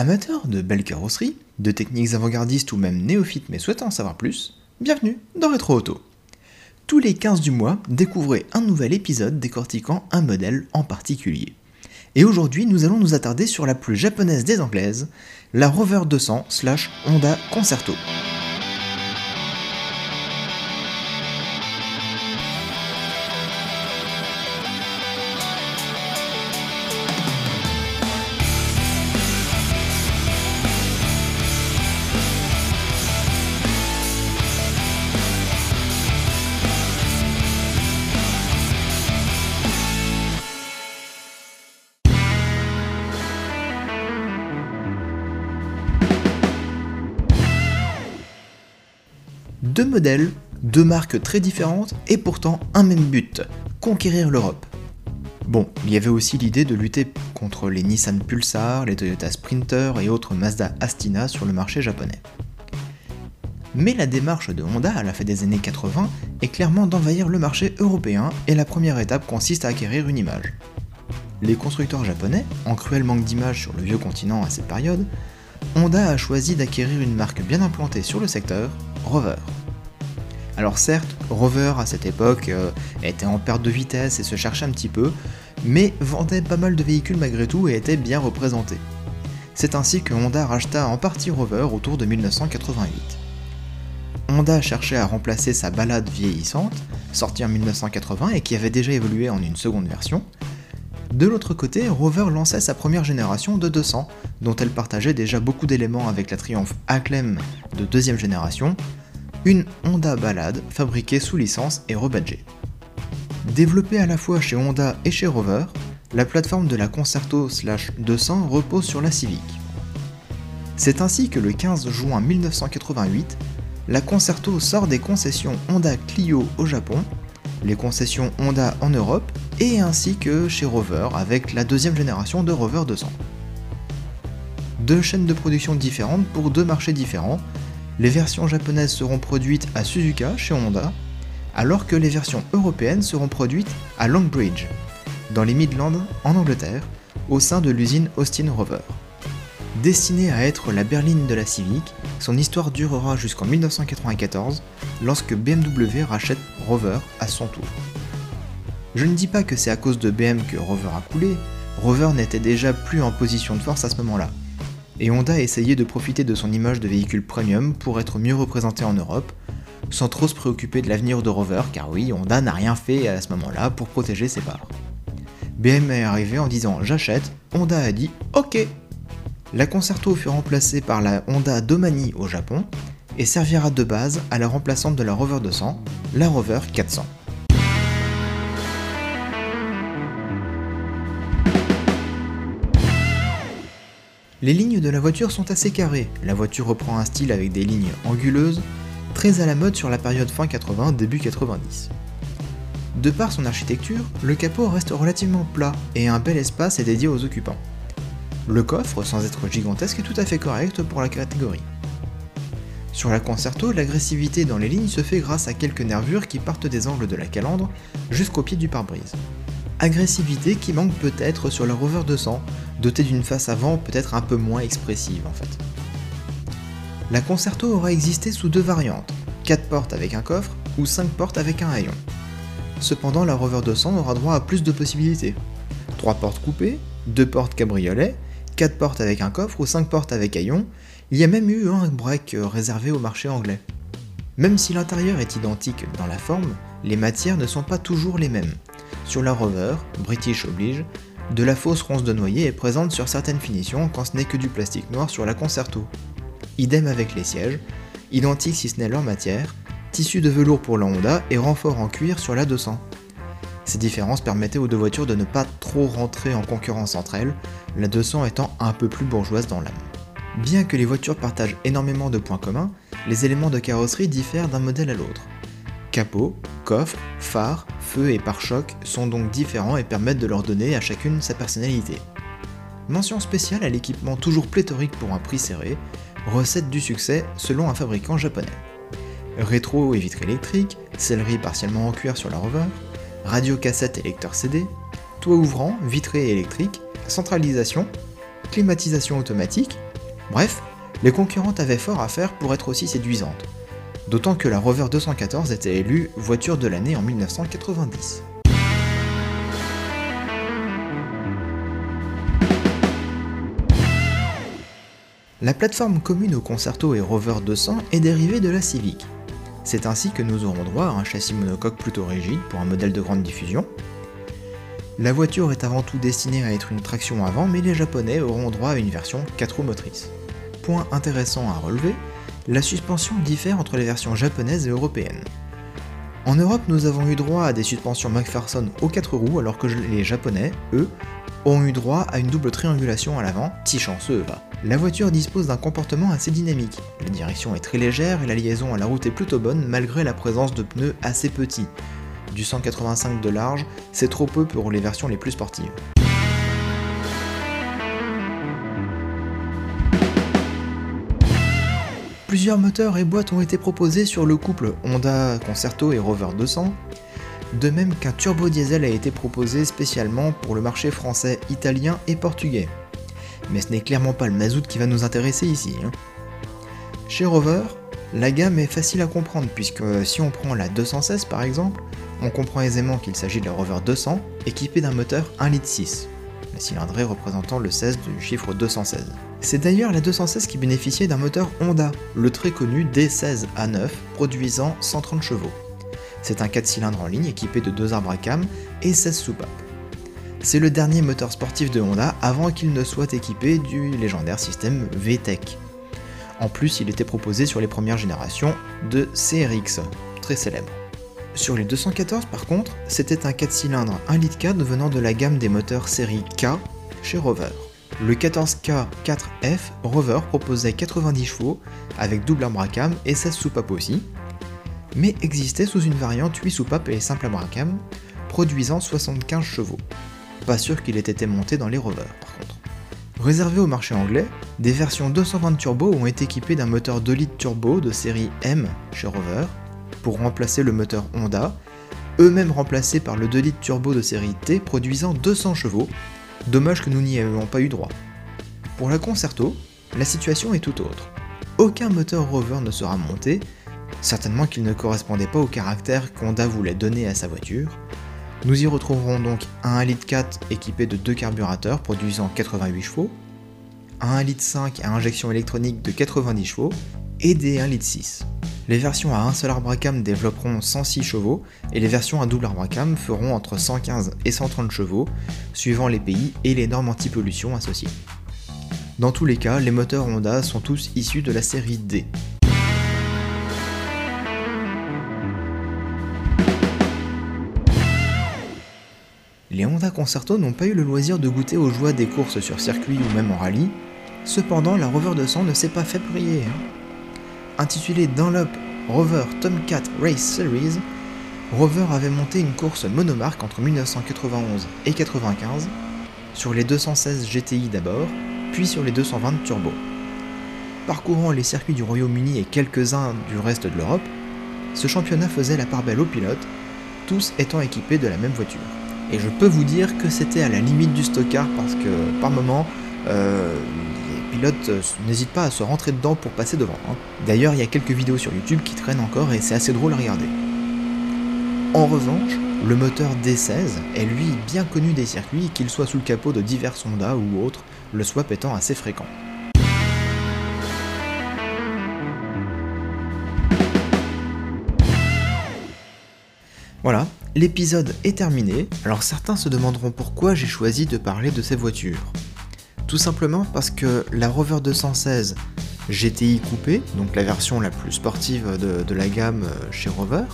Amateurs de belles carrosseries, de techniques avant-gardistes ou même néophytes mais souhaitant en savoir plus, bienvenue dans Retro Auto. Tous les 15 du mois, découvrez un nouvel épisode décortiquant un modèle en particulier. Et aujourd'hui, nous allons nous attarder sur la plus japonaise des anglaises, la Rover 200 slash Honda Concerto. Deux modèles, deux marques très différentes et pourtant un même but, conquérir l'Europe. Bon, il y avait aussi l'idée de lutter contre les Nissan Pulsar, les Toyota Sprinter et autres Mazda Astina sur le marché japonais. Mais la démarche de Honda à la fin des années 80 est clairement d'envahir le marché européen et la première étape consiste à acquérir une image. Les constructeurs japonais, en cruel manque d'image sur le vieux continent à cette période, Honda a choisi d'acquérir une marque bien implantée sur le secteur, Rover. Alors certes, Rover à cette époque euh, était en perte de vitesse et se cherchait un petit peu, mais vendait pas mal de véhicules malgré tout et était bien représenté. C'est ainsi que Honda racheta en partie Rover autour de 1988. Honda cherchait à remplacer sa balade vieillissante, sortie en 1980 et qui avait déjà évolué en une seconde version. De l'autre côté, Rover lançait sa première génération de 200, dont elle partageait déjà beaucoup d'éléments avec la Triumph Acclaim de deuxième génération, une Honda Ballade fabriquée sous licence et rebadgée. Développée à la fois chez Honda et chez Rover, la plateforme de la Concerto 200 repose sur la Civic. C'est ainsi que le 15 juin 1988, la Concerto sort des concessions Honda Clio au Japon, les concessions Honda en Europe et ainsi que chez Rover avec la deuxième génération de Rover 200. Deux chaînes de production différentes pour deux marchés différents, les versions japonaises seront produites à Suzuka chez Honda, alors que les versions européennes seront produites à Longbridge, dans les Midlands en Angleterre, au sein de l'usine Austin Rover. Destinée à être la berline de la Civic, son histoire durera jusqu'en 1994, lorsque BMW rachète Rover à son tour. Je ne dis pas que c'est à cause de BM que Rover a coulé, Rover n'était déjà plus en position de force à ce moment-là. Et Honda a essayé de profiter de son image de véhicule premium pour être mieux représenté en Europe, sans trop se préoccuper de l'avenir de Rover, car oui, Honda n'a rien fait à ce moment-là pour protéger ses parts. BM est arrivé en disant j'achète, Honda a dit ok. La Concerto fut remplacée par la Honda Domani au Japon et servira de base à la remplaçante de la Rover 200, la Rover 400. Les lignes de la voiture sont assez carrées, la voiture reprend un style avec des lignes anguleuses, très à la mode sur la période fin 80, début 90. De par son architecture, le capot reste relativement plat et un bel espace est dédié aux occupants. Le coffre, sans être gigantesque, est tout à fait correct pour la catégorie. Sur la Concerto, l'agressivité dans les lignes se fait grâce à quelques nervures qui partent des angles de la calandre jusqu'au pied du pare-brise. Agressivité qui manque peut-être sur la Rover 200, dotée d'une face avant peut-être un peu moins expressive en fait. La Concerto aura existé sous deux variantes, 4 portes avec un coffre ou 5 portes avec un haillon. Cependant, la Rover 200 aura droit à plus de possibilités. 3 portes coupées, 2 portes cabriolet, 4 portes avec un coffre ou 5 portes avec haillon, il y a même eu un break réservé au marché anglais. Même si l'intérieur est identique dans la forme, les matières ne sont pas toujours les mêmes. Sur la Rover, British oblige, de la fausse ronce de noyer est présente sur certaines finitions quand ce n'est que du plastique noir sur la Concerto. Idem avec les sièges, identiques si ce n'est leur matière, tissu de velours pour la Honda et renfort en cuir sur la 200. Ces différences permettaient aux deux voitures de ne pas trop rentrer en concurrence entre elles, la 200 étant un peu plus bourgeoise dans l'âme. Bien que les voitures partagent énormément de points communs, les éléments de carrosserie diffèrent d'un modèle à l'autre. Capot, coffre, phare, feu et pare-choc sont donc différents et permettent de leur donner à chacune sa personnalité. Mention spéciale à l'équipement toujours pléthorique pour un prix serré, recette du succès selon un fabricant japonais. Rétro et vitre électrique, sellerie partiellement en cuir sur la rover, radio cassette et lecteur CD, toit ouvrant, vitré et électrique, centralisation, climatisation automatique, Bref, les concurrentes avaient fort à faire pour être aussi séduisantes. D'autant que la Rover 214 était élue voiture de l'année en 1990. La plateforme commune au Concerto et Rover 200 est dérivée de la Civic. C'est ainsi que nous aurons droit à un châssis monocoque plutôt rigide pour un modèle de grande diffusion. La voiture est avant tout destinée à être une traction avant, mais les Japonais auront droit à une version 4 roues motrices. Point intéressant à relever, la suspension diffère entre les versions japonaises et européennes. En Europe, nous avons eu droit à des suspensions McPherson aux 4 roues, alors que les Japonais, eux, ont eu droit à une double triangulation à l'avant, petit chanceux va. La voiture dispose d'un comportement assez dynamique. La direction est très légère et la liaison à la route est plutôt bonne malgré la présence de pneus assez petits. Du 185 de large, c'est trop peu pour les versions les plus sportives. Plusieurs moteurs et boîtes ont été proposés sur le couple Honda Concerto et Rover 200, de même qu'un turbo diesel a été proposé spécialement pour le marché français, italien et portugais. Mais ce n'est clairement pas le mazout qui va nous intéresser ici. Hein. Chez Rover, la gamme est facile à comprendre puisque si on prend la 216 par exemple, on comprend aisément qu'il s'agit de la Rover 200 équipée d'un moteur 1,6 litre, la cylindrée représentant le 16 du chiffre 216. C'est d'ailleurs la 216 qui bénéficiait d'un moteur Honda, le très connu D16A9 produisant 130 chevaux. C'est un 4 cylindres en ligne équipé de deux arbres à cam et 16 soupapes. C'est le dernier moteur sportif de Honda avant qu'il ne soit équipé du légendaire système VTEC. En plus, il était proposé sur les premières générations de CRX, très célèbre. Sur les 214 par contre, c'était un 4 cylindres 1 litre 4 venant de la gamme des moteurs série K chez Rover. Le 14K 4F Rover proposait 90 chevaux avec double arbre cam et 16 soupapes aussi, mais existait sous une variante 8 soupapes et simple abracam, produisant 75 chevaux. Pas sûr qu'il ait été monté dans les rovers par contre. Réservé au marché anglais, des versions 220 turbo ont été équipées d'un moteur 2 litres turbo de série M chez Rover, pour remplacer le moteur Honda, eux-mêmes remplacés par le 2 litres turbo de série T produisant 200 chevaux, dommage que nous n'y ayons pas eu droit. Pour la Concerto, la situation est tout autre. Aucun moteur Rover ne sera monté, certainement qu'il ne correspondait pas au caractère qu'Honda voulait donner à sa voiture. Nous y retrouverons donc un 1,4 litre équipé de deux carburateurs produisant 88 chevaux, un 1,5 litre à injection électronique de 90 chevaux et des 1,6 litre. Les versions à un seul arbre à cam développeront 106 chevaux et les versions à double arbre à cam feront entre 115 et 130 chevaux, suivant les pays et les normes anti-pollution associées. Dans tous les cas, les moteurs Honda sont tous issus de la série D, Les Honda Concerto n'ont pas eu le loisir de goûter aux joies des courses sur circuit ou même en rallye, cependant la Rover 200 ne s'est pas fait prier. Hein. Intitulée Dunlop Rover Tomcat Race Series, Rover avait monté une course monomarque entre 1991 et 1995, sur les 216 GTI d'abord, puis sur les 220 Turbo. Parcourant les circuits du Royaume-Uni et quelques-uns du reste de l'Europe, ce championnat faisait la part belle aux pilotes, tous étant équipés de la même voiture. Et je peux vous dire que c'était à la limite du stockard parce que par moment, euh, euh, n'hésitent pas à se rentrer dedans pour passer devant. Hein. D'ailleurs, il y a quelques vidéos sur YouTube qui traînent encore et c'est assez drôle à regarder. En revanche, le moteur D16 est lui bien connu des circuits, qu'il soit sous le capot de divers Honda ou autres, le swap étant assez fréquent. Voilà, l'épisode est terminé, alors certains se demanderont pourquoi j'ai choisi de parler de ces voitures. Tout simplement parce que la Rover 216 GTI coupée, donc la version la plus sportive de, la gamme euh, chez Rover,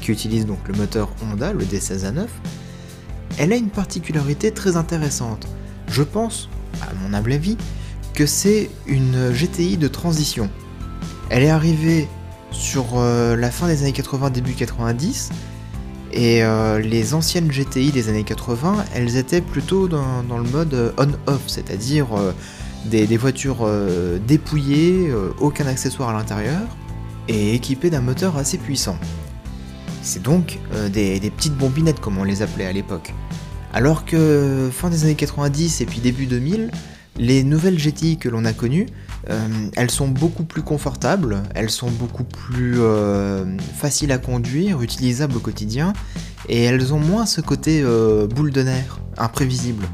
qui utilise donc le moteur Honda, le D16A9, elle a une particularité très intéressante. Je pense, à mon humble avis, que c'est une GTI de transition. Elle est arrivée sur euh, la fin des années 80, début 90, et euh, les anciennes GTI des années 80, elles étaient plutôt dans, le mode on-off, c'est-à-dire euh, des, voitures euh, dépouillées, aucun accessoire à l'intérieur, et équipées d'un moteur assez puissant. C'est donc des, des, petites bombinettes comme on les appelait à l'époque. Alors que fin des années 90 et puis début 2000, Les nouvelles GTI que l'on a connues, euh, elles sont beaucoup plus confortables, elles sont beaucoup plus euh, faciles à conduire, utilisables au quotidien, et elles ont moins ce côté euh, boule de nerfs, imprévisible.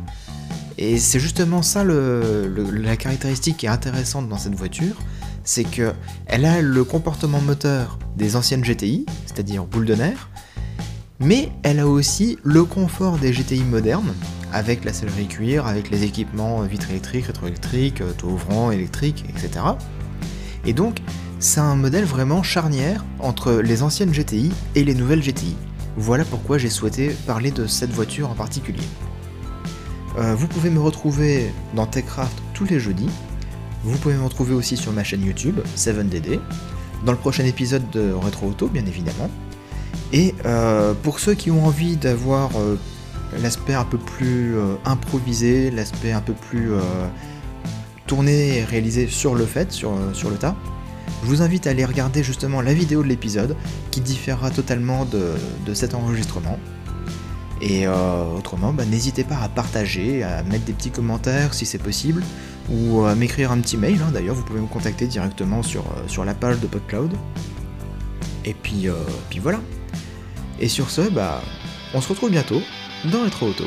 Et c'est justement ça la caractéristique qui est intéressante dans cette voiture, c'est que elle a le comportement moteur des anciennes GTI, c'est-à-dire boule de nerfs, mais elle a aussi le confort des GTI modernes, avec la sellerie cuir, avec les équipements vitres électriques, rétroélectriques, euh, taux ouvrant, électriques, etc. Et donc, c'est un modèle vraiment charnière entre les anciennes GTI et les nouvelles GTI. Voilà pourquoi j'ai souhaité parler de cette voiture en particulier. Euh, vous pouvez me retrouver dans TechCraft tous les jeudis. Vous pouvez me retrouver aussi sur ma chaîne YouTube, 7DD, dans le prochain épisode de Retro Auto, bien évidemment. Et euh, pour ceux qui ont envie d'avoir euh, l'aspect un peu plus euh, improvisé, l'aspect un peu plus tourné et réalisé sur le fait, sur, le tas, je vous invite à aller regarder justement la vidéo de l'épisode qui différera totalement de, cet enregistrement. Et autrement, bah, n'hésitez pas à partager, à mettre des petits commentaires si c'est possible, ou à m'écrire un petit mail. Hein. D'ailleurs, vous pouvez me contacter directement sur, sur la page de PodCloud. Et puis, puis voilà. Et sur ce, bah, on se retrouve bientôt dans Retro Auto.